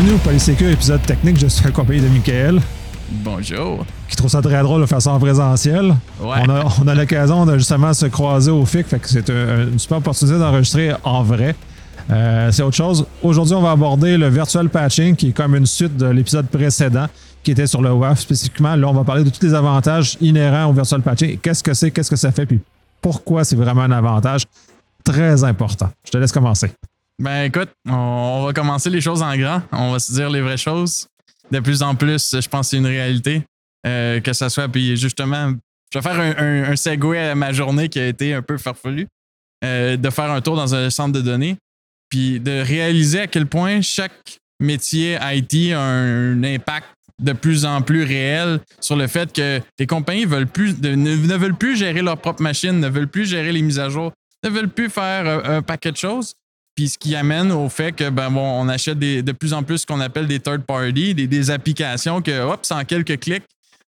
bienvenue au Polysécure épisode technique. Je suis accompagné de Michael. Bonjour. Qui trouve ça très drôle de faire ça en présentiel. Ouais. On a, on a l'occasion de justement se croiser au FIC, fait que c'est un- une super opportunité d'enregistrer en vrai. Euh, c'est autre chose. Aujourd'hui, on va aborder le virtual patching, qui est comme une suite de l'épisode précédent, qui était sur le WAF spécifiquement. Là, on va parler de tous les avantages inhérents au virtual patching. Qu'est-ce que c'est, qu'est-ce que ça fait, puis pourquoi c'est vraiment un avantage très important? Je te laisse commencer. Ben écoute, on, va commencer les choses en grand. On va se dire les vraies choses. De plus en plus, je pense que c'est une réalité. Euh, que ça soit, puis justement, je vais faire un, un, segue à ma journée qui a été un peu farfelu. Euh, de faire un tour dans un centre de données, puis de réaliser à quel point chaque métier IT a un, impact de plus en plus réel sur le fait que les compagnies veulent plus, ne, veulent plus gérer leur propre machine, ne veulent plus gérer les mises à jour, ne veulent plus faire euh, un paquet de choses. Puis ce qui amène au fait que ben bon, on achète des- de plus en plus ce qu'on appelle des third party, des, applications que hop, en quelques clics,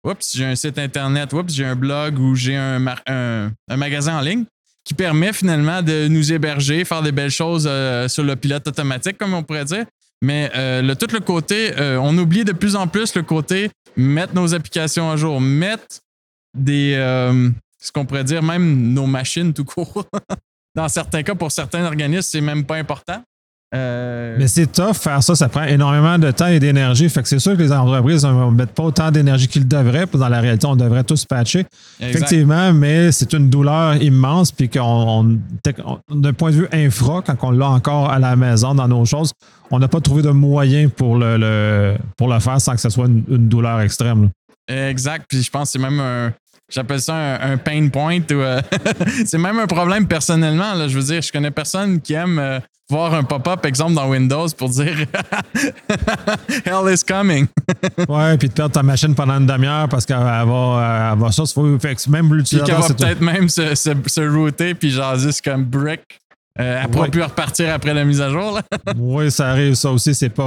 oups, j'ai un site internet, oups, j'ai un blog ou j'ai un, un- un magasin en ligne qui permet finalement de nous héberger, faire des belles choses euh, sur le pilote automatique, comme on pourrait dire. Mais euh, le, tout le côté, euh, on oublie de plus en plus le côté mettre nos applications à jour, mettre des, ce qu'on pourrait dire, même nos machines tout court. Dans certains cas, pour certains organismes, c'est même pas important. Euh, Mais c'est tough faire ça, ça prend énormément de temps et d'énergie. Fait que c'est sûr que les entreprises ne mettent pas autant d'énergie qu'ils devraient. Dans la réalité, on devrait tous patcher. exact. Effectivement, mais c'est une douleur immense. Puis qu'on, d'un point de vue infra, quand on l'a encore à la maison dans nos choses, on n'a pas trouvé de moyen pour le, le- pour le faire sans que ce soit une, une douleur extrême. là. Exact. Puis je pense que c'est même un. J'appelle ça un, un pain point. ou, euh, c'est même un problème personnellement. Là. Je veux dire, je connais personne qui aime euh, voir un pop-up, exemple, dans Windows pour dire Hell is coming. Ouais, puis de perdre ta machine pendant une demi-heure parce qu'elle va, euh, elle va ça. Faut, fait que même Puis qu'elle l'utilisateur, va peut-être même se, se, se router puis juste comme brick. Euh, elle pourra Ouais. plus repartir après la mise à jour. Là. Oui, ça arrive, ça aussi. C'est pas.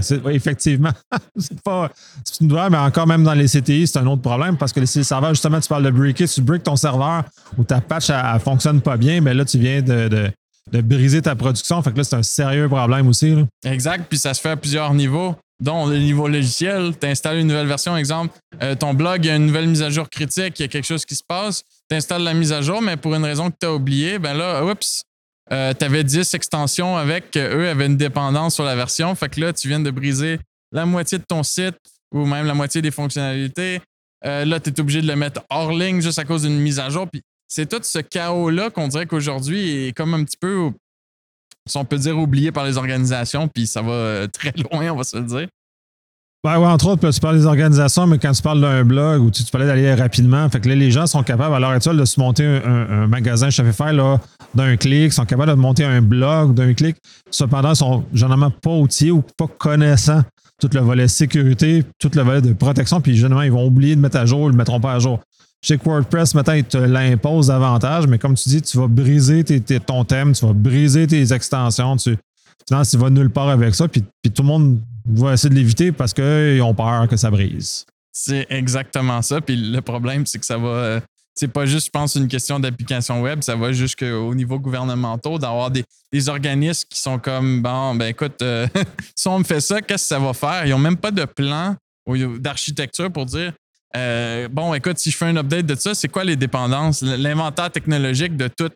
euh, effectivement, c'est pas. C'est une douleur, mais encore même dans les CTI, c'est un autre problème parce que les serveurs, justement, tu parles de breaker, tu breaks ton serveur ou ta patch, elle, elle fonctionne pas bien, mais là, tu viens de, de- de briser ta production. Fait que là, c'est un sérieux problème aussi. là. Exact. Puis ça se fait à plusieurs niveaux, dont le niveau logiciel. Tu installes une nouvelle version, exemple, euh, ton blog, il y a une nouvelle mise à jour critique, il y a quelque chose qui se passe. Tu installes la mise à jour, mais pour une raison que tu as oublié, ben là, oups, tu avais 10 extensions avec, euh, eux avaient une dépendance sur la version. Fait que là, tu viens de briser la moitié de ton site ou même la moitié des fonctionnalités. Euh, là, tu es obligé de le mettre hors ligne juste à cause d'une mise à jour. Puis c'est tout ce chaos-là qu'on dirait qu'aujourd'hui est comme un petit peu si on peut dire oublié par les organisations, puis ça va euh, très loin, on va se le dire. Ben ouais, entre autres, tu parles des organisations, mais quand tu parles d'un blog où tu, tu parlais d'aller rapidement, fait que là, les gens sont capables à l'heure actuelle de se monter un, magasin Shopify là, d'un clic, sont capables de monter un blog d'un clic. Cependant, ils sont généralement pas outillés ou pas connaissants tout le volet sécurité, tout le volet de protection, puis généralement, ils vont oublier de mettre à jour, ils le mettront pas à jour. Je sais que WordPress, maintenant, il te l'impose davantage, mais comme tu dis, tu vas briser tes- ton thème, tu vas briser tes extensions, tu, finalement, tu vas nulle part avec ça, puis, puis tout le monde va essayer de l'éviter parce qu'ils ont peur que ça brise. C'est exactement ça. Puis le problème, c'est que ça va. euh, c'est pas juste, je pense, une question d'application web, ça va jusqu'au niveau gouvernemental, d'avoir des, organismes qui sont comme bon, ben écoute, euh, si on me fait ça, qu'est-ce que ça va faire? Ils n'ont même pas de plan d'architecture pour dire euh, bon, écoute, si je fais un update de ça, c'est quoi les dépendances? L'inventaire technologique de tout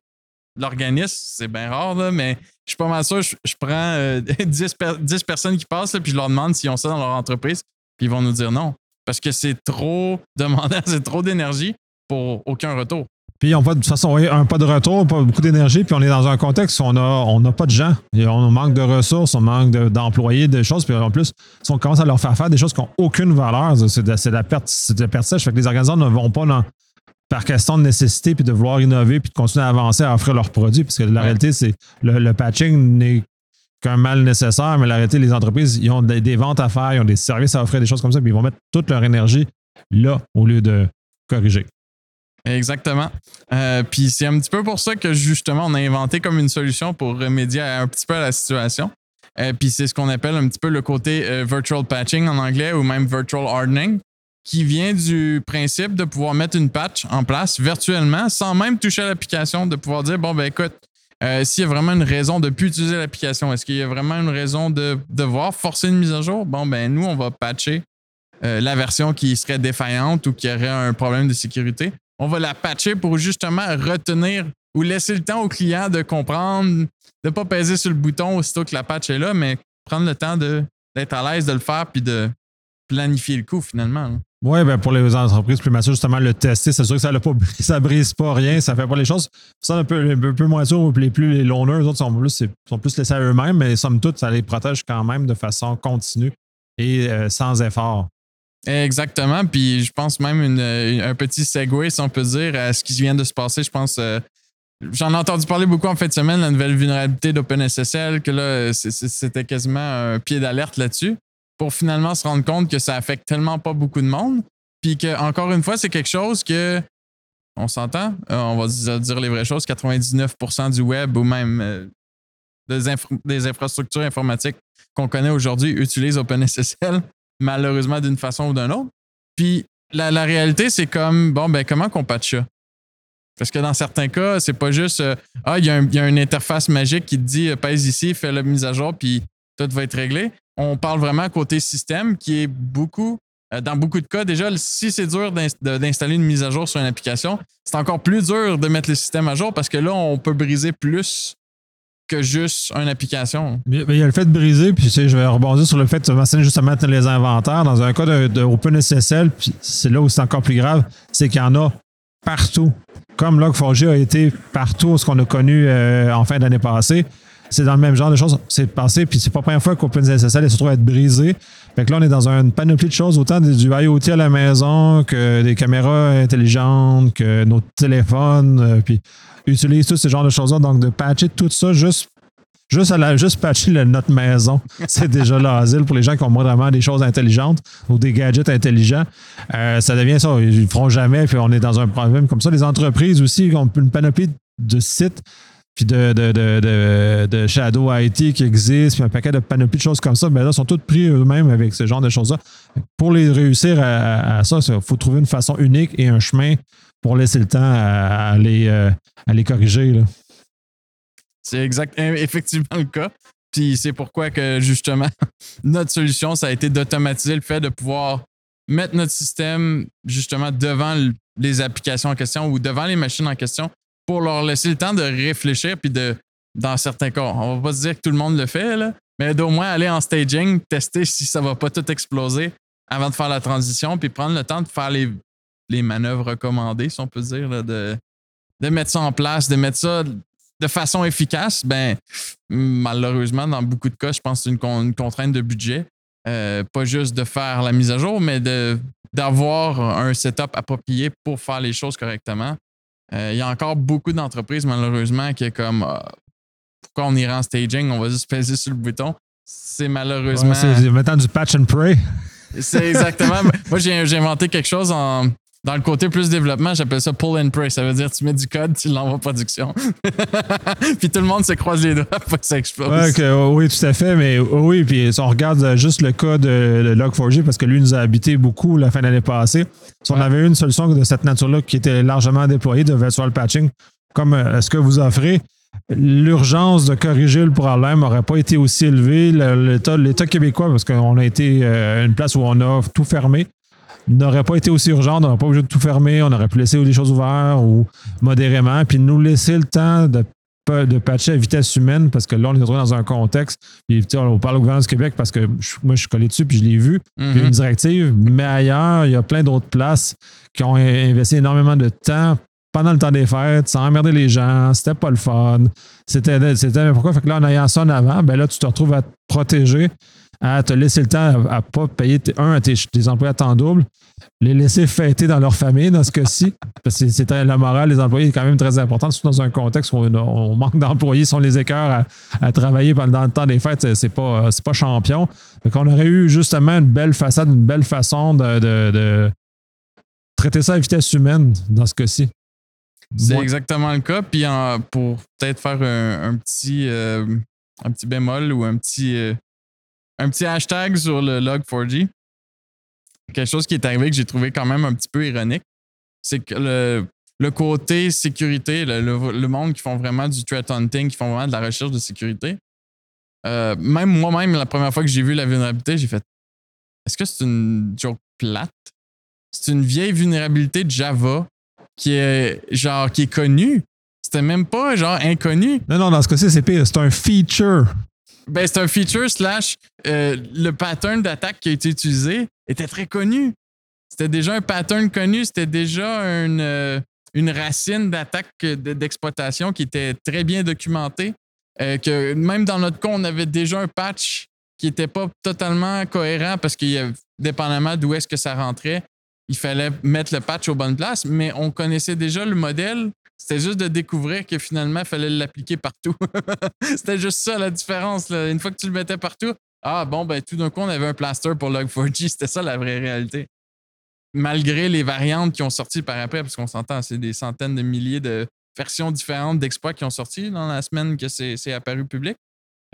l'organisme, c'est bien rare, là, mais je suis pas mal sûr, je, prends euh, 10, per- 10 personnes qui passent, là, puis je leur demande s'ils ont ça dans leur entreprise, puis ils vont nous dire non. Parce que c'est trop demandant, c'est trop d'énergie pour aucun retour. Puis on de toute façon un pas de retour, pas beaucoup d'énergie, puis on est dans un contexte où on a on n'a pas de gens. Et on manque de ressources, on manque de- d'employés, de, choses. Puis en plus, si on commence à leur faire faire des choses qui n'ont aucune valeur, c'est de, la perte, c'est de la perte sèche. Fait que les organisateurs ne vont pas dans- par question de nécessité puis de vouloir innover puis de continuer à avancer à offrir leurs produits. Parce que la Ouais. réalité, c'est le, le patching n'est qu'un mal nécessaire, mais la réalité, les entreprises, ils ont des, des ventes à faire, ils ont des services à offrir, des choses comme ça, puis ils vont mettre toute leur énergie là au lieu de corriger. Exactement. Euh, Puis c'est un petit peu pour ça que justement, on a inventé comme une solution pour remédier à- un petit peu à la situation. Euh, Puis c'est ce qu'on appelle un petit peu le côté euh, virtual patching en anglais ou même virtual hardening, qui vient du principe de pouvoir mettre une patch en place virtuellement sans même toucher à l'application, de pouvoir dire bon, ben écoute, Euh, S'il y a vraiment une raison de ne plus utiliser l'application, est-ce qu'il y a vraiment une raison de devoir forcer une mise à jour? Bon, ben nous, on va patcher euh, la version qui serait défaillante ou qui aurait un problème de sécurité. On va la patcher pour justement retenir ou laisser le temps au client de comprendre, de ne pas peser sur le bouton aussitôt que la patch est là, mais prendre le temps d'être à l'aise de le faire puis de planifier le coup finalement. Oui, ben pour les entreprises plus matures, justement, le tester, c'est sûr que ça ne brise pas rien, ça fait pas les choses. Ça, un peu, un peu moins sûr, les plus les eux autres sont plus, sont plus laissés à eux-mêmes, mais somme toute, ça les protège quand même de façon continue et euh, sans effort. Exactement. Puis je pense même un petit segue, si on peut dire, à ce qui vient de se passer. Je pense, euh, j'en ai entendu parler beaucoup en fin de semaine, la nouvelle vulnérabilité d'OpenSSL, que là, c'était quasiment un pied d'alerte là-dessus, pour finalement se rendre compte que ça affecte tellement pas beaucoup de monde. Puis que, encore une fois, c'est quelque chose que, on s'entend, euh, on va dire les vraies choses, 99% du web ou même euh, des, infrastructures informatiques qu'on connaît aujourd'hui utilisent OpenSSL malheureusement d'une façon ou d'une autre. Puis la, réalité, c'est comme, bon, ben comment qu'on patche ça? Parce que dans certains cas, c'est pas juste, euh, ah, il y, a une interface magique qui te dit, pèse ici, fais la mise à jour, puis tout va être réglé. On parle vraiment côté système qui est beaucoup, euh, dans beaucoup de cas, déjà, si c'est dur d'installer une mise à jour sur une application, c'est encore plus dur de mettre le système à jour parce que là, on peut briser plus que juste une application. il y a le fait de briser, puis je vais rebondir sur le fait de mentionner justement les inventaires. Dans un cas de, de OpenSSL, puis c'est là où c'est encore plus grave, c'est qu'il y en a partout. Comme Log4j a été partout ce qu'on a connu euh, en fin d'année passée. C'est dans le même genre de choses. C'est passé, puis c'est pas la première fois qu'OpenSSL se trouve à être brisé. Fait que là, on est dans une panoplie de choses, autant du IoT à la maison que des caméras intelligentes, que nos téléphones, euh, puis utilise tout ce genre de choses-là. Donc, de patcher tout ça juste Juste, juste patcher notre maison, c'est déjà l'asile pour les gens qui ont vraiment des choses intelligentes ou des gadgets intelligents. Euh, ça devient ça. Ils ne feront jamais, puis on est dans un problème comme ça. Les entreprises aussi ont une panoplie de sites, puis de, de, Shadow IT qui existent, puis un paquet de panoplies de choses comme ça. Mais là, sont tous pris eux-mêmes avec ce genre de choses-là. Pour les réussir à, ça, il faut trouver une façon unique et un chemin pour laisser le temps à, les, euh, à les corriger. C'est exactement effectivement le cas. Puis c'est pourquoi que justement, notre solution, ça a été d'automatiser le fait de pouvoir mettre notre système justement devant les applications en question ou devant les machines en question pour leur laisser le temps de réfléchir puis de, dans certains cas, on va pas se dire que tout le monde le fait, là, mais d'au moins aller en staging, tester si ça va pas tout exploser avant de faire la transition puis prendre le temps de faire les, les manœuvres recommandées, si on peut dire, de, de mettre ça en place, de mettre ça de façon efficace, ben, malheureusement, dans beaucoup de cas, je pense que c'est une, contrainte de budget. Euh, pas juste de faire la mise à jour, mais d'avoir un setup approprié pour faire les choses correctement. Euh, il y a encore beaucoup d'entreprises, malheureusement, qui est comme ah, pourquoi on irait en staging, on va juste peser sur le bouton. C'est malheureusement. c'est maintenant du patch and pray. C'est exactement. Moi, j'ai inventé quelque chose en. Dans le côté plus développement, j'appelle ça pull and pray. Ça veut dire tu mets du code, tu l'envoies en production. puis tout le monde se croise les doigts pour que ça explose. oui, tout à fait. Mais oui, puis si on regarde juste le cas de, Log4j, parce que lui nous a habité beaucoup la fin de l'année passée, si on avait eu une solution de cette nature-là qui était largement déployée de virtual patching, comme euh, ce que vous offrez, l'urgence de corriger le problème n'aurait pas été aussi élevée? L'État québécois, parce qu'on a été euh, une place où on a tout fermé, n'aurait pas été aussi urgent, on n'aurait pas obligé de tout fermer, on aurait pu laisser les choses ouvertes ou modérément, puis nous laisser le temps de de patcher à vitesse humaine parce que là, on est dans un contexte. Puis, on parle au gouvernement du Québec parce que moi, je suis collé dessus puis je l'ai vu. Il y a une mhm. directive, mais ailleurs, il y a plein d'autres places qui ont investi énormément de temps pendant le temps des fêtes, sans emmerder les gens, c'était pas le fun. C'était, c'était pourquoi? Fait que là, en ayant ça en avant, ben là, tu te retrouves à te protéger, à te laisser le temps à, ne pas payer, un, à tes, employés à temps double, les laisser fêter dans leur famille dans ce cas-ci. Parce que c'est, la morale des employés est quand même très importante, surtout dans un contexte où on, manque d'employés, sont les écœurs à, travailler pendant le temps des fêtes, c'est pas, pas champion. Fait qu'on aurait eu justement une belle façade, une belle façon de traiter ça à vitesse humaine dans ce cas-ci. C'est exactement le cas. Puis pour peut-être faire un, petit, euh, un petit bémol ou un petit, euh, un petit hashtag sur le log4j, quelque chose qui est arrivé que j'ai trouvé quand même un petit peu ironique, c'est que le, le côté sécurité, le, le- monde qui font vraiment du threat hunting, qui font vraiment de la recherche de sécurité. Euh, même moi-même, la première fois que j'ai vu la vulnérabilité, j'ai fait Est-ce que c'est une joke plate? C'est une vieille vulnérabilité de Java qui est genre qui est connue? C'était même pas genre inconnu. Non, non, dans ce cas-ci, c'est pire. C'est un feature. Ben, c'est un feature slash euh, le pattern d'attaque qui a été utilisé était très connu. C'était déjà un pattern connu, c'était déjà une, euh, une racine d'attaque euh, de- d'exploitation qui était très bien documentée. Que même dans notre cas, on avait déjà un patch qui n'était pas totalement cohérent parce qu'il dépendamment d'où est-ce que ça rentrait, il fallait mettre le patch aux bonnes places, mais on connaissait déjà le modèle. C'était juste de découvrir que finalement, il fallait l'appliquer partout. C'était juste ça la différence. Une fois que tu le mettais partout, ah bon, ben tout d'un coup, on avait un plaster pour Log4j. C'était ça la vraie réalité. Malgré les variantes qui ont sorti par après, parce qu'on s'entend, c'est des centaines de milliers de versions différentes d'exploits qui ont sorti dans la semaine que c'est c'est apparu public.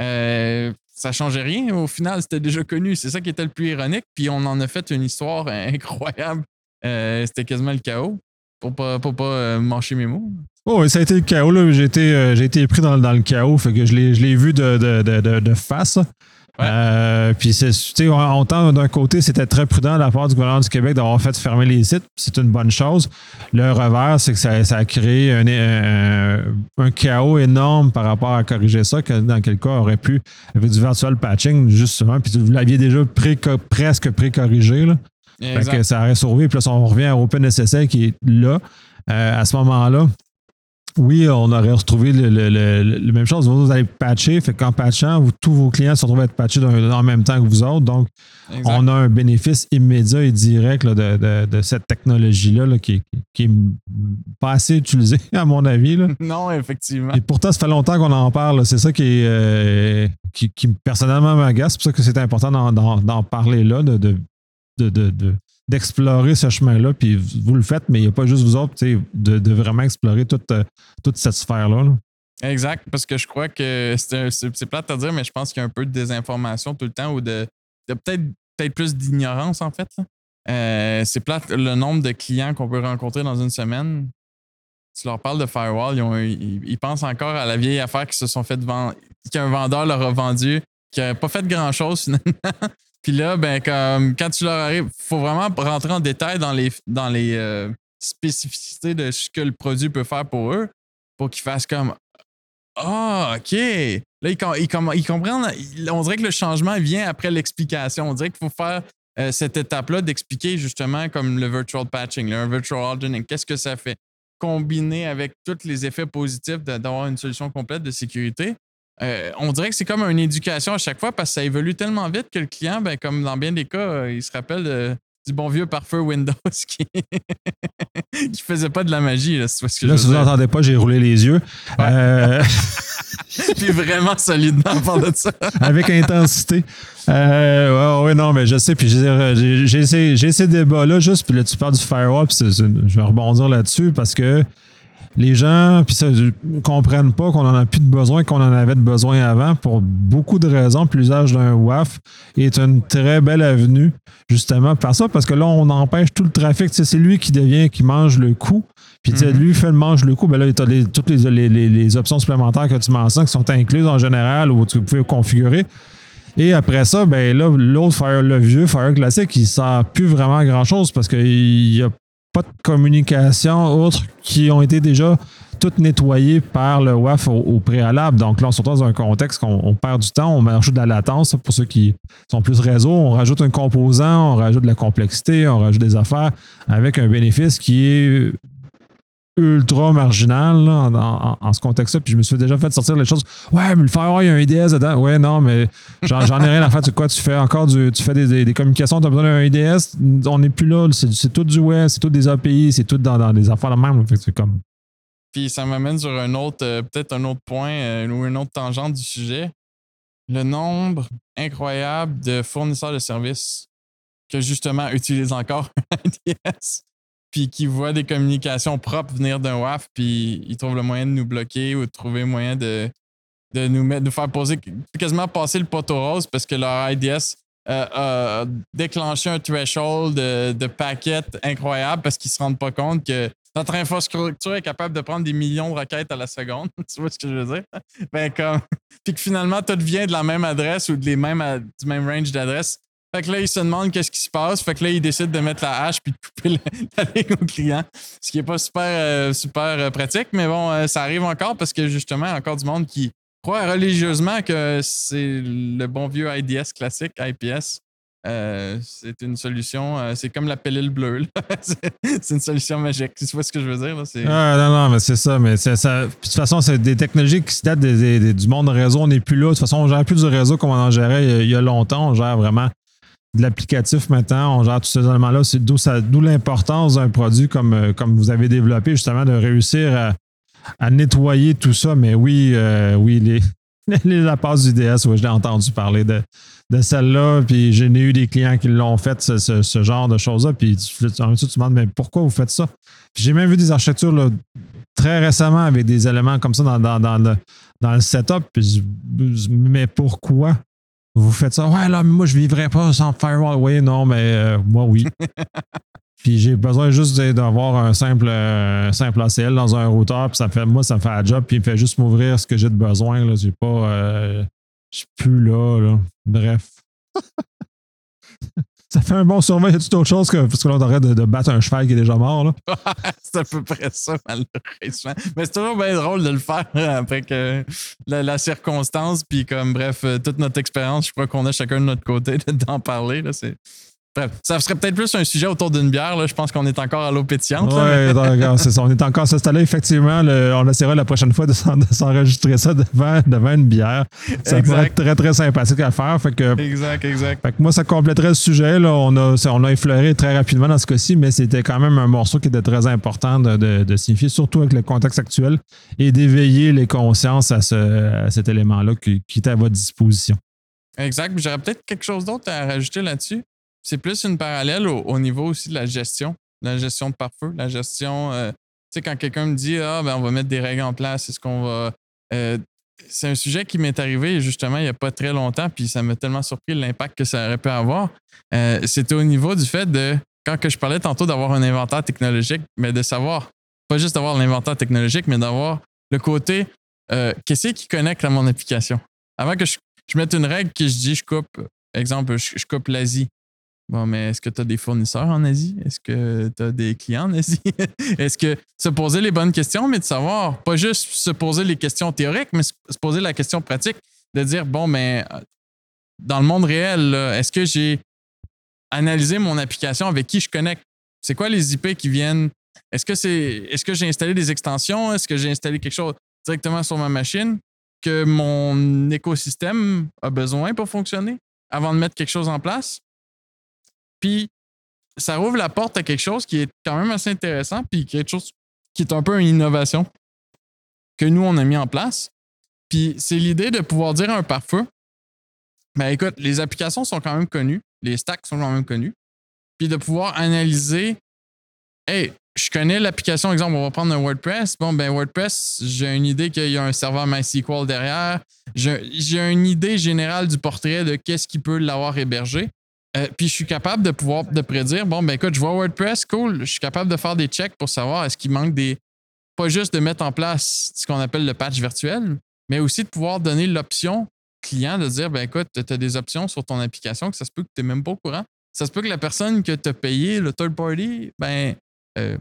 Euh, ça changeait rien. Au final, c'était déjà connu. C'est ça qui était le plus ironique. Puis on en a fait une histoire incroyable. Euh, c'était quasiment le chaos. Pour pas, pour pas euh, mes mots. Oh, oui, ça a été le chaos. là. J'ai été, euh, j'ai été pris dans, dans le chaos. Fait que je l'ai, je l'ai vu de, de, de, face. Euh, puis, c'est, on, on entend d'un côté, c'était très prudent de la part du gouvernement du Québec d'avoir fait fermer les sites. C'est une bonne chose. Le revers, c'est que ça, ça a créé un, un, un chaos énorme par rapport à corriger ça, que dans quel cas aurait pu, avec du virtual patching, justement, puis vous l'aviez déjà pré presque pré-corrigé. Là. Fait que ça aurait sauvé. Puis là, si on revient à OpenSSL qui est là, euh, à ce moment-là, oui, on aurait retrouvé le, le- le- même chose. Vous allez patcher. Fait qu'en patchant, vous- tous vos clients se retrouvent à être patchés en même temps que vous autres. Donc, Exact. on a un bénéfice immédiat et direct là, de, de- de cette technologie-là là, qui, qui est pas assez utilisée, à mon avis. Là. Non, effectivement. Et pourtant, ça fait longtemps qu'on en parle. C'est ça qui, est, euh, qui, qui personnellement m'agace. C'est pour ça que c'est important d'en, parler là, de, de, de- de- de- d'explorer ce chemin-là. Puis vous le faites, mais il n'y a pas juste vous autres, de, de vraiment explorer toute, euh, toute cette sphère-là. là. Exact, parce que je crois que c'est plate à dire, mais je pense qu'il y a un peu de désinformation tout le temps ou de, de peut-être peut plus d'ignorance en fait. Euh, c'est plate le nombre de clients qu'on peut rencontrer dans une semaine. Tu leur parles de firewall, ils pensent encore à la vieille affaire qui se sont fait vendre, qu'un vendeur leur a vendu, qui pas fait grand chose finalement. Puis là, ben, comme, quand tu leur arrives, il faut vraiment rentrer en détail dans les, dans les euh, spécificités de ce que le produit peut faire pour eux pour qu'ils fassent comme Ah, OK. Là, ils, ils ils comprennent. On dirait que le changement vient après l'explication. On dirait qu'il faut faire euh, cette étape-là d'expliquer justement comme le virtual patching, un virtual hardening. Qu'est-ce que ça fait? Combiné avec tous les effets positifs d'avoir une solution complète de sécurité. Euh, on dirait que c'est comme une éducation à chaque fois parce que ça évolue tellement vite que le client, ben, comme dans bien des cas, euh, il se rappelle du bon vieux parfum Windows qui, qui faisait pas de la magie. Là, ce que Là, je si vous n'entendez pas, j'ai roulé les yeux. Euh, Puis vraiment solidement de ça. avec intensité. Euh, ouais, ouais, non, mais je sais, puis j'ai- ces, ces débats-là juste, puis là, tu parles du firewall, puis je vais rebondir là-dessus parce que les gens, puis ça, ne comprennent pas qu'on en a plus de besoin qu'on en avait de besoin avant pour beaucoup de raisons. Puis l'usage d'un WAF est une très belle avenue, justement, par ça, parce que là, on empêche tout le trafic. C'est lui qui devient, qui mange le coup. Puis sais, lui fait le mange le coup, ben là, tu as toutes les, les- les- les options supplémentaires que tu mentionnes qui sont incluses en général ou tu peux configurer. Et après ça, ben là, l'autre Fire, le vieux Fire classique, il ne sert plus vraiment à grand-chose parce qu'il n'y a pas de communication autre qui ont été déjà toutes nettoyées par le WAF au, préalable. Donc là, on se retrouve dans un contexte qu'on on perd du temps, on rajoute de la latence pour ceux qui sont plus réseau, on rajoute un composant, on rajoute de la complexité, on rajoute des affaires avec un bénéfice qui est ultra marginal là, en, en- ce contexte-là. Puis je me suis déjà fait sortir les choses. Ouais, mais le firewall, il y a un IDS dedans. Ouais, non, mais j'en ai rien à faire. Tu quoi, tu fais encore du, tu fais des, communications, tu as besoin d'un IDS. On n'est plus là. C'est tout du web, c'est tout des API, c'est tout dans, dans des affaires de même. Fait comme. Puis ça m'amène sur un autre, euh, peut-être un autre point euh, ou une autre tangente du sujet. Le nombre incroyable de fournisseurs de services que justement utilisent encore un IDS, puis qui voient des communications propres venir d'un WAF, puis ils trouvent le moyen de nous bloquer ou de trouver moyen de, de nous mettre, de faire poser, quasiment passer le poteau rose parce que leur IDS euh, a déclenché un threshold de, de paquets incroyable parce qu'ils se rendent pas compte que notre infrastructure est capable de prendre des millions de requêtes à la seconde. tu vois ce que je veux dire? Ben, comme, puis que finalement, tout vient de la même adresse ou de les mêmes, du même range d'adresse. Fait que là, il se demande qu'est-ce qui se passe. Fait que là, il décide de mettre la hache puis de couper la, ligne au client. Ce qui est pas super, euh, super euh, pratique, mais bon, euh, ça arrive encore parce que justement, il y a encore du monde qui croit religieusement que c'est le bon vieux IDS classique, IPS. c'est une solution, c'est comme la pilule bleue. c'est une solution magique. Tu vois ce que je veux dire? Ah, non, non, mais c'est ça. Mais ça, de toute façon, c'est des technologies qui datent du monde réseau. On n'est plus là. De toute façon, on gère plus du réseau comme on en gérait il y a longtemps. On gère vraiment de l'applicatif maintenant, on gère tous ces éléments-là. C'est d'où l'importance d'un produit comme, euh, comme vous avez développé, justement, de réussir à, nettoyer tout ça. Mais oui, euh, oui, les, la passe du DS, oui, je l'ai entendu parler de, de celle-là, puis j'ai eu des clients qui l'ont fait, ce, genre de choses-là, puis tu, tu, te demandes, mais pourquoi vous faites ça? J'ai même vu des architectures très récemment avec des éléments comme ça dans, le, dans le setup, mais pourquoi? Vous faites ça? Ouais, là, mais moi, je vivrais pas sans firewall. Oui, non, mais euh, moi, oui. puis j'ai besoin juste d'avoir un simple, euh, simple ACL dans un routeur. Puis ça fait, moi, ça me fait un job. Puis il me fait juste m'ouvrir ce que j'ai de besoin. Là. J'ai pas. Euh, je suis plus là, là. Bref. Ça fait un bon survey. Y a tout autre chose que parce que l'on arrête de, battre un cheval qui est déjà mort? Là? c'est à peu près ça, malheureusement. Mais c'est toujours bien drôle de le faire après que la, circonstance, puis comme bref, euh, toute notre expérience, je crois qu'on a chacun de notre côté d'en parler. Là, c'est, ça serait peut-être plus un sujet autour d'une bière. Là. Je pense qu'on est encore à l'eau pétillante. Oui, c'est ça. On est encore installé. Effectivement, on essaiera la prochaine fois de s'enregistrer ça devant, devant une bière. Ça pourrait être très, très sympathique à faire. Fait que, exact, exact. Fait que moi, ça compléterait le sujet. Là. On, a, on a effleuré très rapidement dans ce cas-ci, mais c'était quand même un morceau qui était très important de, de, signifier, surtout avec le contexte actuel, et d'éveiller les consciences à, ce, cet élément-là qui, qui est à votre disposition. Exact. J'aurais peut-être quelque chose d'autre à rajouter là-dessus c'est plus une parallèle au, niveau aussi de la gestion, la gestion de pare-feu, la gestion. Euh, tu sais, quand quelqu'un me dit Ah, ben, on va mettre des règles en place, est-ce qu'on va. Euh, c'est un sujet qui m'est arrivé justement il n'y a pas très longtemps, puis ça m'a tellement surpris l'impact que ça aurait pu avoir. Euh, c'était au niveau du fait de, quand que je parlais tantôt d'avoir un inventaire technologique, mais de savoir, pas juste d'avoir l'inventaire technologique, mais d'avoir le côté qu'est-ce qui connecte à mon application? Avant que je, mette une règle que je dis, je coupe, exemple, je coupe l'Asie. Bon, mais est-ce que tu as des fournisseurs en Asie? Est-ce que tu as des clients en Asie? est-ce que se poser les bonnes questions, mais de savoir, pas juste se poser les questions théoriques, mais se poser la question pratique, de dire, bon, mais euh, dans le monde réel, est-ce que j'ai analysé mon application avec qui je connecte? C'est quoi les IP qui viennent? Est-ce que c'est est-ce que j'ai installé des extensions? Est-ce que j'ai installé quelque chose directement sur ma machine que mon écosystème a besoin pour fonctionner avant de mettre quelque chose en place? Puis ça ouvre la porte à quelque chose qui est quand même assez intéressant, puis quelque chose qui est un peu une innovation que nous, on a mis en place. Puis c'est l'idée de pouvoir dire un pare-feu, ben écoute, les applications sont quand même connues, les stacks sont quand même connus, puis de pouvoir analyser, hey, je connais l'application, exemple, on va prendre un WordPress. Bon, ben WordPress, j'ai une idée qu'il y a un serveur MySQL derrière. J'ai une idée générale du portrait de qu'est-ce qui peut l'avoir hébergé. Euh, puis je suis capable de pouvoir de prédire, bon, ben écoute, je vois WordPress, cool, je suis capable de faire des checks pour savoir est-ce qu'il manque des. Pas juste de mettre en place ce qu'on appelle le patch virtuel, mais aussi de pouvoir donner l'option client de dire, ben écoute, tu as des options sur ton application que ça se peut que tu n'es même pas au courant. Ça se peut que la personne que tu as payé, le third party, ben, euh,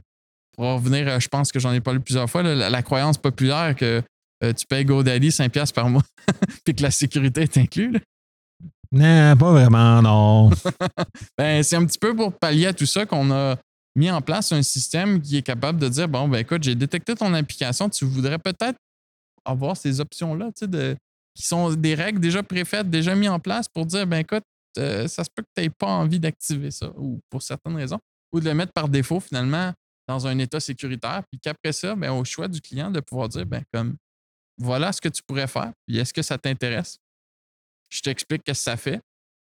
pour revenir, euh, je pense que j'en ai parlé plusieurs fois, la, croyance populaire que tu payes GoDaddy 5$ par mois, puis que la sécurité est inclue. Non, pas vraiment, non. ben, c'est un petit peu pour pallier à tout ça qu'on a mis en place un système qui est capable de dire bon, ben écoute, j'ai détecté ton application, tu voudrais peut-être avoir ces options-là, tu sais, qui sont des règles déjà préfaites, déjà mises en place pour dire ben écoute, euh, ça se peut que tu n'aies pas envie d'activer ça, ou pour certaines raisons, ou de le mettre par défaut finalement dans un état sécuritaire, puis qu'après ça, ben, au choix du client de pouvoir dire ben comme voilà ce que tu pourrais faire, puis est-ce que ça t'intéresse? Je t'explique ce que ça fait.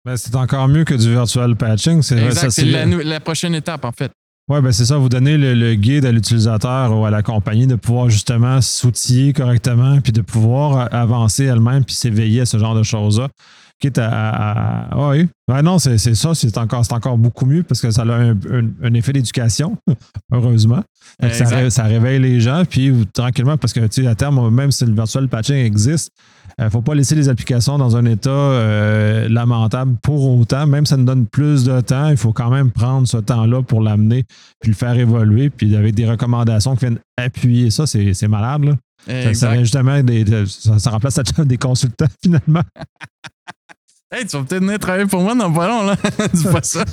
Ben, c'est encore mieux que du virtual patching. C'est exact, c'est la, prochaine étape, en fait. Oui, ben c'est ça. Vous donnez le, guide à l'utilisateur ou à la compagnie de pouvoir justement s'outiller correctement puis de pouvoir avancer elle-même puis s'éveiller à ce genre de choses-là. quitte à. à, oui. non, c'est ça, c'est encore, encore beaucoup mieux parce que ça a un, effet d'éducation, heureusement. Ça, ça, réveille les gens, puis tranquillement, parce que tu sais, à terme, même si le virtual patching existe, euh, ne faut pas laisser les applications dans un état euh, lamentable pour autant. Même si ça nous donne plus de temps, il faut quand même prendre ce temps-là pour l'amener puis le faire évoluer. Puis avec des recommandations qui viennent appuyer ça, c'est malade. Là. Ça, justement des, ça, remplace des consultants finalement. hey, tu vas peut-être venir travailler pour moi dans le ballon, là. c'est pas ça.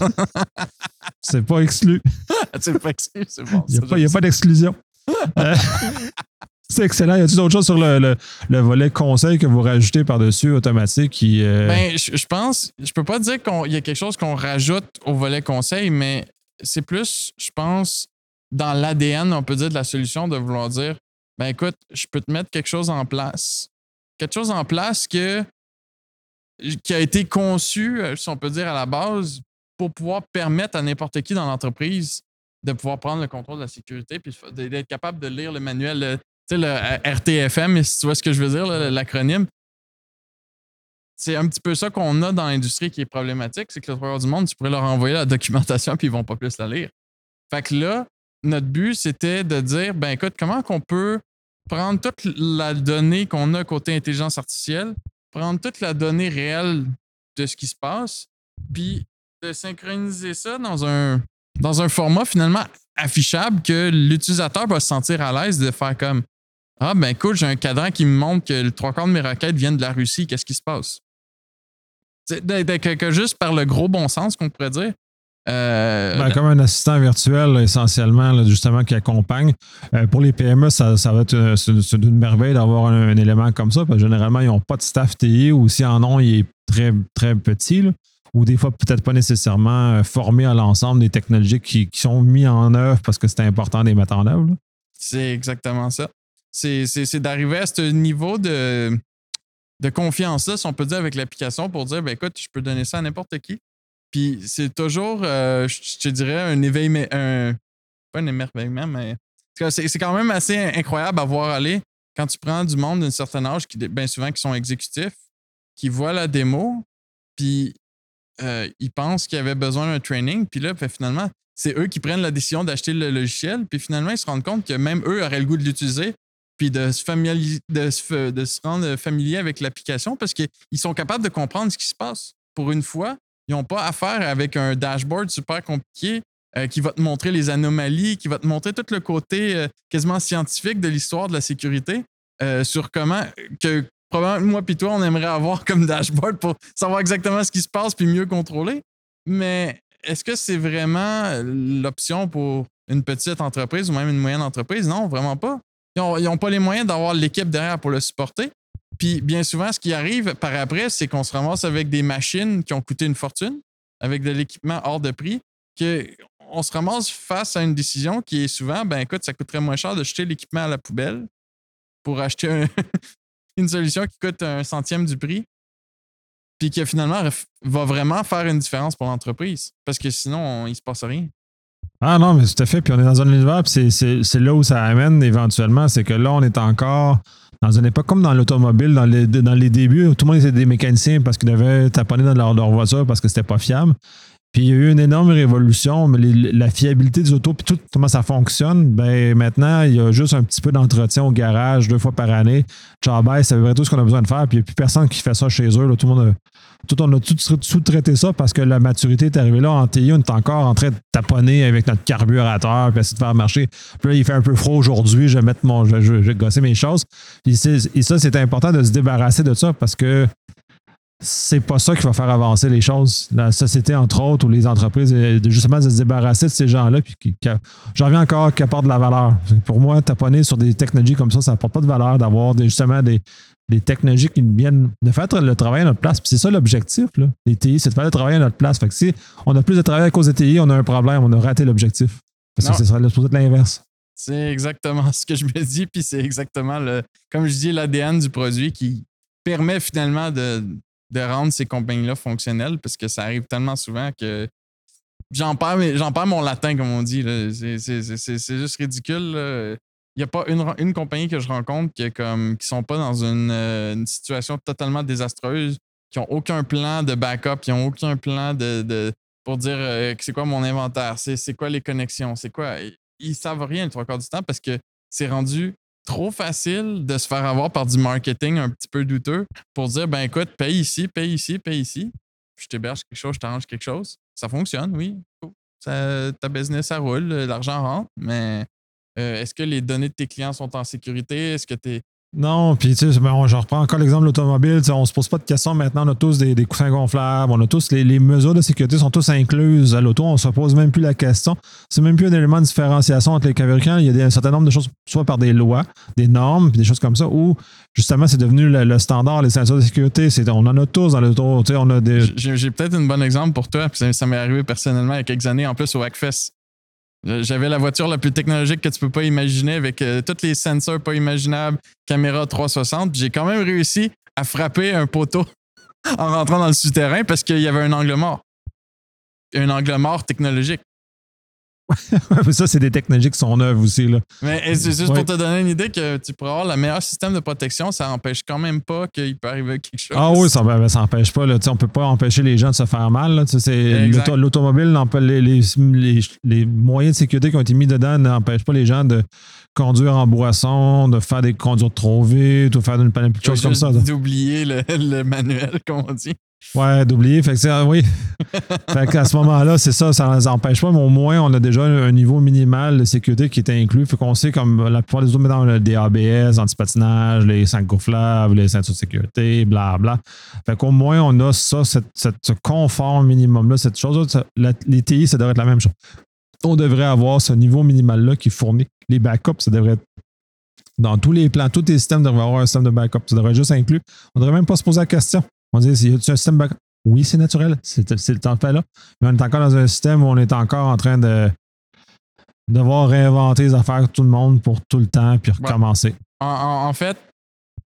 c'est pas exclu. c'est pas exclu, c'est bon. Il n'y a, pas d'exclusion. Euh, c'est excellent. Y a-t-il d'autres choses sur le, volet conseil que vous rajoutez par-dessus automatique qui. Euh, ben, je, pense, je peux pas dire qu'il y a quelque chose qu'on rajoute au volet conseil, mais c'est plus, je pense, dans l'ADN, on peut dire, de la solution de vouloir dire ben écoute, je peux te mettre quelque chose en place. Quelque chose en place que, qui a été conçu, euh, si on peut dire, à la base, pour pouvoir permettre à n'importe qui dans l'entreprise de pouvoir prendre le contrôle de la sécurité puis d'être capable de lire le manuel, tu sais, le euh, RTFM, tu vois ce que je veux dire, l'acronyme. C'est un petit peu ça qu'on a dans l'industrie qui est problématique, c'est que le trois du monde, tu pourrais leur envoyer la documentation puis ils vont pas plus la lire. Fait que là, notre but, c'était de dire, ben écoute, comment qu'on peut prendre toute la donnée qu'on a côté intelligence artificielle, prendre toute la donnée réelle de ce qui se passe, puis de synchroniser ça dans un, dans un format finalement affichable que l'utilisateur va se sentir à l'aise de faire comme Ah, ben écoute, j'ai un cadran qui me montre que le trois quarts de mes requêtes viennent de la Russie, qu'est-ce qui se passe? Que, juste par le gros bon sens qu'on pourrait dire, euh, ben, comme un assistant virtuel, essentiellement, justement, qui accompagne. Euh, pour les PME, ça, va être euh, une merveille d'avoir un, élément comme ça, parce que généralement, ils n'ont pas de staff TI ou s'ils en ont, il est très, très petit. ou des fois, peut-être pas nécessairement formé à l'ensemble des technologies qui, sont mises en œuvre parce que c'est important de les mettre en œuvre. C'est exactement ça. C'est d'arriver à ce niveau de, de confiance-là, si on peut dire, avec l'application pour dire, ben écoute, je peux donner ça à n'importe qui. Puis c'est toujours, euh, je te dirais, un éveil, un, pas un émerveillement, mais c'est quand même assez incroyable à voir aller quand tu prends du monde d'un certain âge, qui bien souvent qui sont exécutifs, qui voient la démo, puis euh, ils pensent qu'ils avaient besoin d'un training, puis là, finalement, c'est eux qui prennent la décision d'acheter le logiciel, puis finalement, ils se rendent compte que même eux auraient le goût de l'utiliser, puis de se, de, de se rendre familier avec l'application parce qu'ils sont capables de comprendre ce qui se passe. Pour une fois, ils n'ont pas affaire avec un dashboard super compliqué euh, qui va te montrer les anomalies, qui va te montrer tout le côté euh, quasiment scientifique de l'histoire de la sécurité euh, sur comment que probablement moi et toi, on aimerait avoir comme dashboard pour savoir exactement ce qui se passe puis mieux contrôler. Mais est-ce que c'est vraiment l'option pour une petite entreprise ou même une moyenne entreprise? Non, vraiment pas. Ils n'ont pas les moyens d'avoir l'équipe derrière pour le supporter. Puis bien souvent, ce qui arrive par après, c'est qu'on se ramasse avec des machines qui ont coûté une fortune, avec de l'équipement hors de prix, qu'on se ramasse face à une décision qui est souvent, ben écoute, ça coûterait moins cher de jeter l'équipement à la poubelle pour acheter une solution qui coûte un centième du prix, puis qui finalement va vraiment faire une différence pour l'entreprise, parce que sinon, il ne se passe rien. Ah non, mais tout à fait. Puis on est dans un univers, puis c'est là où ça amène éventuellement, c'est que là, on est encore dans une époque comme dans l'automobile, dans les, dans les débuts, tout le monde était des mécaniciens parce qu'ils devaient taponner dans leur, voiture parce que c'était pas fiable. Puis il y a eu une énorme révolution, mais la fiabilité des autos, puis tout comment ça fonctionne, ben maintenant, il y a juste un petit peu d'entretien au garage deux fois par année. Ciao, bye, ça veut tout ce qu'on a besoin de faire. Puis il n'y a plus personne qui fait ça chez eux. Tout le monde tout, on a tout sous-traité ça parce que la maturité est arrivée là. En TI, on est encore en train de taponner avec notre carburateur, puis essayer de faire marcher. Puis là, il fait un peu froid aujourd'hui, je vais mettre mon. Je, vais gosser mes choses. et ça, c'est important de se débarrasser de ça parce que c'est pas ça qui va faire avancer les choses. La société, entre autres, ou les entreprises, justement, de se débarrasser de ces gens-là, puis j'en reviens encore, qui apportent de la valeur. Pour moi, taponner sur des technologies comme ça, ça n'apporte pas de valeur d'avoir justement des, technologies qui viennent de faire le travail à notre place. Puis c'est ça l'objectif, là, des TI, c'est de faire le travail à notre place. Fait que si on a plus de travail à cause des TI, on a un problème, on a raté l'objectif. Parce que ce serait supposé être l'inverse. C'est exactement ce que je me dis, puis c'est exactement le, comme je dis, l'ADN du produit qui permet finalement de, de rendre ces compagnies-là fonctionnelles parce que ça arrive tellement souvent que j'en perds, j'en perds mon latin, comme on dit. C'est, juste ridicule. Il n'y a pas une, une, compagnie que je rencontre qui, est comme, qui sont pas dans une, euh, une, situation totalement désastreuse qui ont aucun plan de backup, qui ont aucun plan de, pour dire euh, c'est quoi mon inventaire, c'est quoi les connexions, c'est quoi? Ils savent rien le trois quarts du temps parce que c'est rendu trop facile de se faire avoir par du marketing un petit peu douteux pour dire ben écoute, paye ici, paye ici, paye ici. Je t'héberge quelque chose, je t'arrange quelque chose. Ça fonctionne, oui. Ta business, ça roule, l'argent rentre, mais euh, est-ce que les données de tes clients sont en sécurité? Est-ce que tu es non, puis tu sais, ben, je reprends encore l'exemple de l'automobile. On se pose pas de questions maintenant. On a tous des, coussins gonflables. On a tous les, mesures de sécurité sont tous incluses à l'auto. On se pose même plus la question. C'est même plus un élément de différenciation entre les fabricants. Il y a un certain nombre de choses, soit par des lois, des normes, puis des choses comme ça, ou justement c'est devenu le, standard, les ceintures de sécurité. On en a tous dans l'auto. On a des... J'ai peut-être un bon exemple pour toi. Ça, ça m'est arrivé personnellement il y a quelques années en plus au Hackfest. J'avais la voiture la plus technologique que tu peux pas imaginer avec euh, tous les sensors pas imaginables, caméra 360. J'ai quand même réussi à frapper un poteau en rentrant dans le souterrain parce qu'il y avait un angle mort. Un angle mort technologique. ça, c'est des technologies qui sont neuves aussi. Là. Mais c'est juste pour te donner une idée que tu pourrais avoir le meilleur système de protection, ça n'empêche quand même pas qu'il peut arriver quelque chose. Ah oui, ça n'empêche ben, pas. Là, on ne peut pas empêcher les gens de se faire mal. L'automobile, les, les, les, moyens de sécurité qui ont été mis dedans n'empêchent pas les gens de conduire en boisson, de faire des conduites trop vite ou faire une, de choses comme ça. D'oublier le, le manuel, comme on dit. Ouais, d'oublier. Fait que c'est, oui. fait qu'à ce moment-là, c'est ça, ça ne les empêche pas, mais au moins, on a déjà un niveau minimal de sécurité qui est inclus. Fait qu'on sait, comme la plupart des autres, maintenant, des ABS, anti-patinage, les cinq gonflables, les ceintures de sécurité, blablabla. Fait qu'au moins, on a ça, cette, ce confort minimum-là, cette chose les TI, ça devrait être la même chose. On devrait avoir ce niveau minimal-là qui fournit les backups, ça devrait être dans tous les plans, tous les systèmes devraient avoir un système de backup. Ça devrait être juste inclus. On ne devrait même pas se poser la question. On dit, y a un système backup? Oui, c'est naturel. C'est le temps de faire là. Mais on est encore dans un système où on est encore en train de devoir réinventer les affaires tout le monde pour tout le temps puis recommencer. En, fait,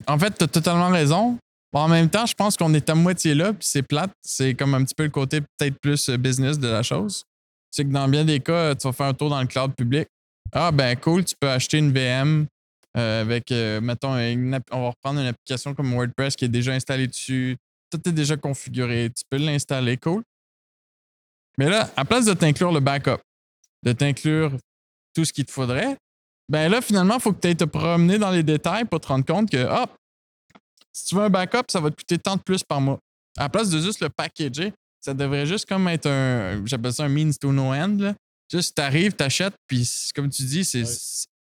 en fait, tu as totalement raison. en même temps, je pense qu'on est à moitié là, puis c'est plate. C'est comme un petit peu le côté peut-être plus euh, business de la chose. C'est que dans bien des cas, tu vas faire un tour dans le cloud public. Ah, ben cool, tu peux acheter une VM euh, avec, euh, mettons, on va reprendre une application comme WordPress qui est déjà installée dessus tout est déjà configuré, tu peux l'installer, cool. Mais là, à place de t'inclure le backup, de t'inclure tout ce qu'il te faudrait, ben là, finalement, il faut que tu ailles te promener dans les détails pour te rendre compte que, hop, si tu veux un backup, ça va te coûter tant de plus par mois. À la place de juste le packager, ça devrait juste comme être un, j'appelle ça un means to no end. Là. Juste, t'arrives, t'achètes, puis comme tu dis, c'est.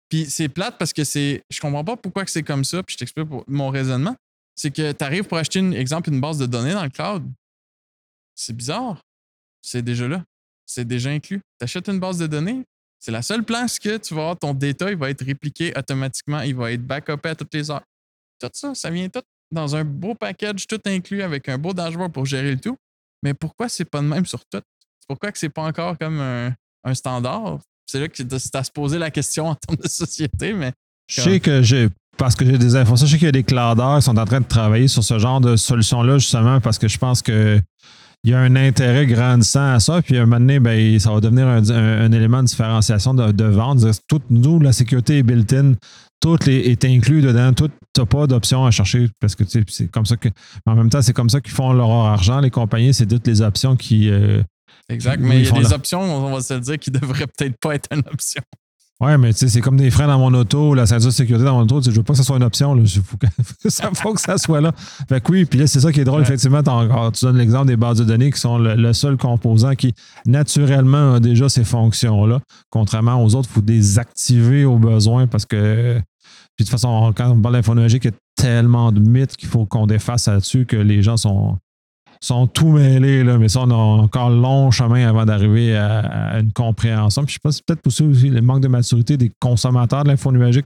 Puis c'est plate parce que c'est. Je comprends pas pourquoi c'est comme ça, puis je t'explique mon raisonnement c'est que tu arrives pour acheter, une, exemple, une base de données dans le cloud. C'est bizarre. C'est déjà là. C'est déjà inclus. Tu achètes une base de données, c'est la seule place que tu vas avoir ton data, il va être répliqué automatiquement, il va être backupé à toutes les heures. Tout ça, ça vient tout dans un beau package, tout inclus avec un beau dashboard pour gérer le tout. Mais pourquoi c'est pas de même sur tout? Pourquoi que c'est pas encore comme un, standard? C'est là que tu as se poser la question en termes de société, mais. Je sais que j'ai parce que j'ai des informations. Je sais qu'il y a des clouders qui sont en train de travailler sur ce genre de solution-là, justement, parce que je pense que il y a un intérêt grandissant à ça. Puis à un moment donné, ben, ça va devenir un, élément de différenciation de, vente. Tout, nous, la sécurité est built-in. Tout est, inclus dedans. Tout, tu n'as pas d'option à chercher parce que c'est comme ça que. en même temps, c'est comme ça qu'ils font leur argent. Les compagnies, c'est toutes les options qui. Euh, exact, mais il y a des options, on va se dire, qui ne devraient peut-être pas être une option. Ouais, mais tu sais, c'est comme des freins dans mon auto, la ceinture de sécurité dans mon auto. Je veux pas que ça soit une option. Il faut que, ça, faut que ça soit là. Fait que oui, puis là, c'est ça qui est drôle, effectivement. Tu donnes l'exemple des bases de données qui sont le, seul composant qui, naturellement, a déjà ces fonctions-là. Contrairement aux autres, il faut désactiver au besoin parce que. Puis de toute façon, quand on parle d'infonologie, il y a tellement de mythes qu'il faut qu'on défasse là-dessus que les gens sont sont tout mêlés, là, mais ça, on a encore long chemin avant d'arriver à, une compréhension. Puis je pense que c'est peut-être aussi, aussi le manque de maturité des consommateurs de l'info numérique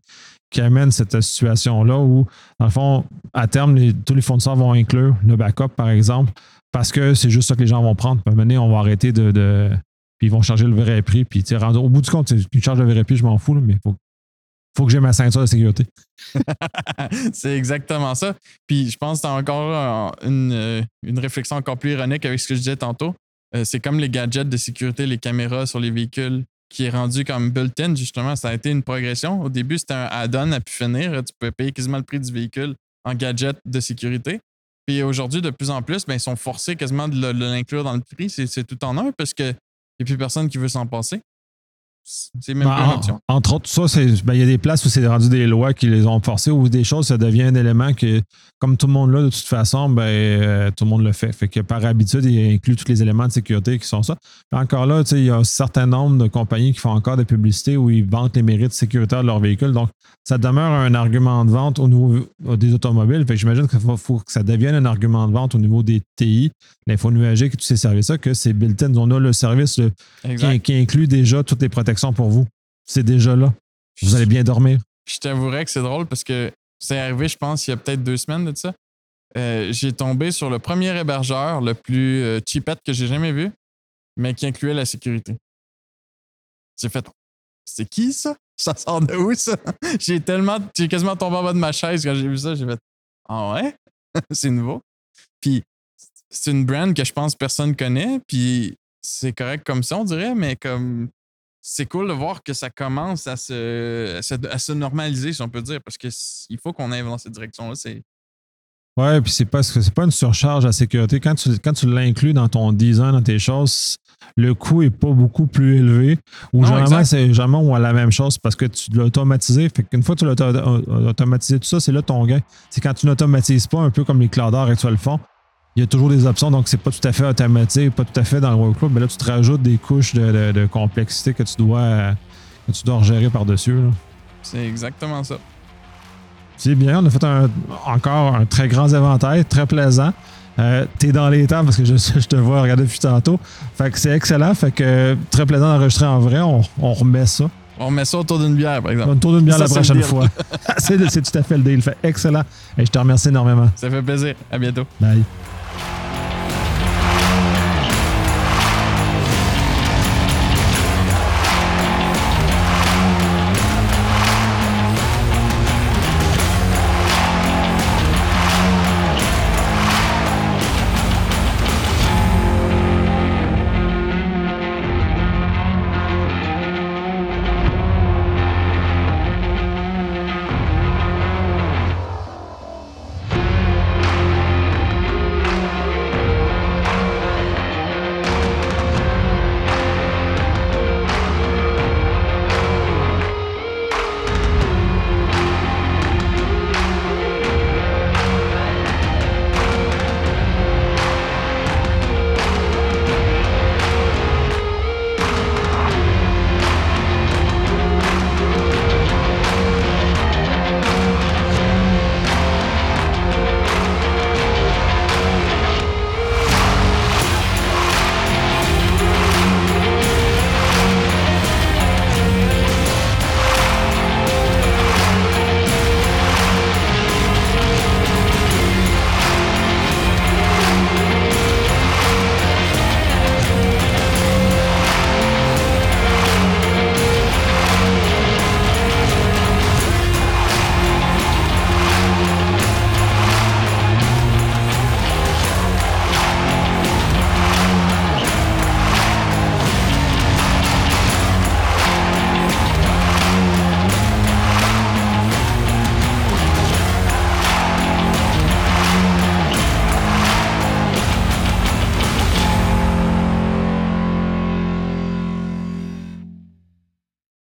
qui amène cette situation-là où, dans le fond, à terme, tous les fournisseurs vont inclure le backup, par exemple, parce que c'est juste ça que les gens vont prendre. Puis à on va arrêter de, puis ils vont changer le vrai prix. Puis au bout du compte, ils chargent le vrai prix, je m'en fous, mais il faut faut que j'ai ma ceinture de sécurité. c'est exactement ça. Puis je pense que as encore euh, une, réflexion encore plus ironique avec ce que je disais tantôt. Euh, c'est comme les gadgets de sécurité, les caméras sur les véhicules qui est rendu comme built-in, justement. Ça a été une progression. Au début, c'était un add-on à pu finir. Tu pouvais payer quasiment le prix du véhicule en gadget de sécurité. Puis aujourd'hui, de plus en plus, ben, ils sont forcés quasiment de l'inclure dans le prix. C'est tout en un parce qu'il n'y a plus personne qui veut s'en passer. C'est même une en- option. entre autres, ça, ben, il y a des places où c'est rendu des lois qui les ont forcées ou des choses, ça devient un élément que, comme tout le monde là, de toute façon, ben, euh, tout le monde le fait. Fait que par habitude, il inclut tous les éléments de sécurité qui sont ça. Puis encore là, il y a un certain nombre de compagnies qui font encore des publicités où ils vantent les mérites sécuritaires de leur véhicule. Donc, ça demeure un argument de vente au niveau des automobiles. Fait que j'imagine qu'il faut, faut que ça devienne un argument de vente au niveau des TI, l'info nuagique et tous ces services-là, que c'est built-in. On a le service le- qui, qui inclut déjà toutes les protections pour vous. C'est déjà là. Vous allez bien dormir. Je t'avouerais que c'est drôle parce que c'est arrivé, je pense, il y a peut-être deux semaines de ça. Euh, j'ai tombé sur le premier hébergeur le plus euh, cheapette que j'ai jamais vu, mais qui incluait la sécurité. J'ai fait C'est qui ça? Ça sort de où ça? j'ai tellement. J'ai quasiment tombé en bas de ma chaise quand j'ai vu ça. J'ai fait Ah ouais? c'est nouveau. Puis c'est une brand que je pense personne connaît, puis c'est correct comme ça, on dirait, mais comme c'est cool de voir que ça commence à se, à se, à se normaliser, si on peut dire, parce qu'il faut qu'on aille dans cette direction-là. C'est Ouais, puis c'est pas, c'est pas une surcharge à sécurité. Quand tu, quand tu l'inclus dans ton design, dans tes choses, le coût est pas beaucoup plus élevé. Ou Non, généralement, c'est on a la même chose parce que tu l'as automatisé. Fait qu'une fois que tu l'as auto- automatisé tout ça, c'est là ton gain. C'est quand tu n'automatises pas, un peu comme les cloudars actuels le font. Il y a toujours des options, donc c'est pas tout à fait automatisé, pas tout à fait dans le workflow, mais là, tu te rajoutes des couches de, de- de complexité que tu dois, que tu dois gérer par-dessus. c'est exactement ça. C'est bien, on a fait un- encore un très grand éventail, très plaisant. Euh, T'es dans les temps parce que je, je te vois regarder depuis tantôt. Fait que c'est excellent. Fait que très plaisant d'enregistrer en vrai. On, on remet ça. On met ça autour d'une bière, par exemple. On tourne une bière Ça, la prochaine fois. c'est c'est tout à fait le deal. Fait excellent. Et je te remercie énormément. Ça fait plaisir. À bientôt. Bye.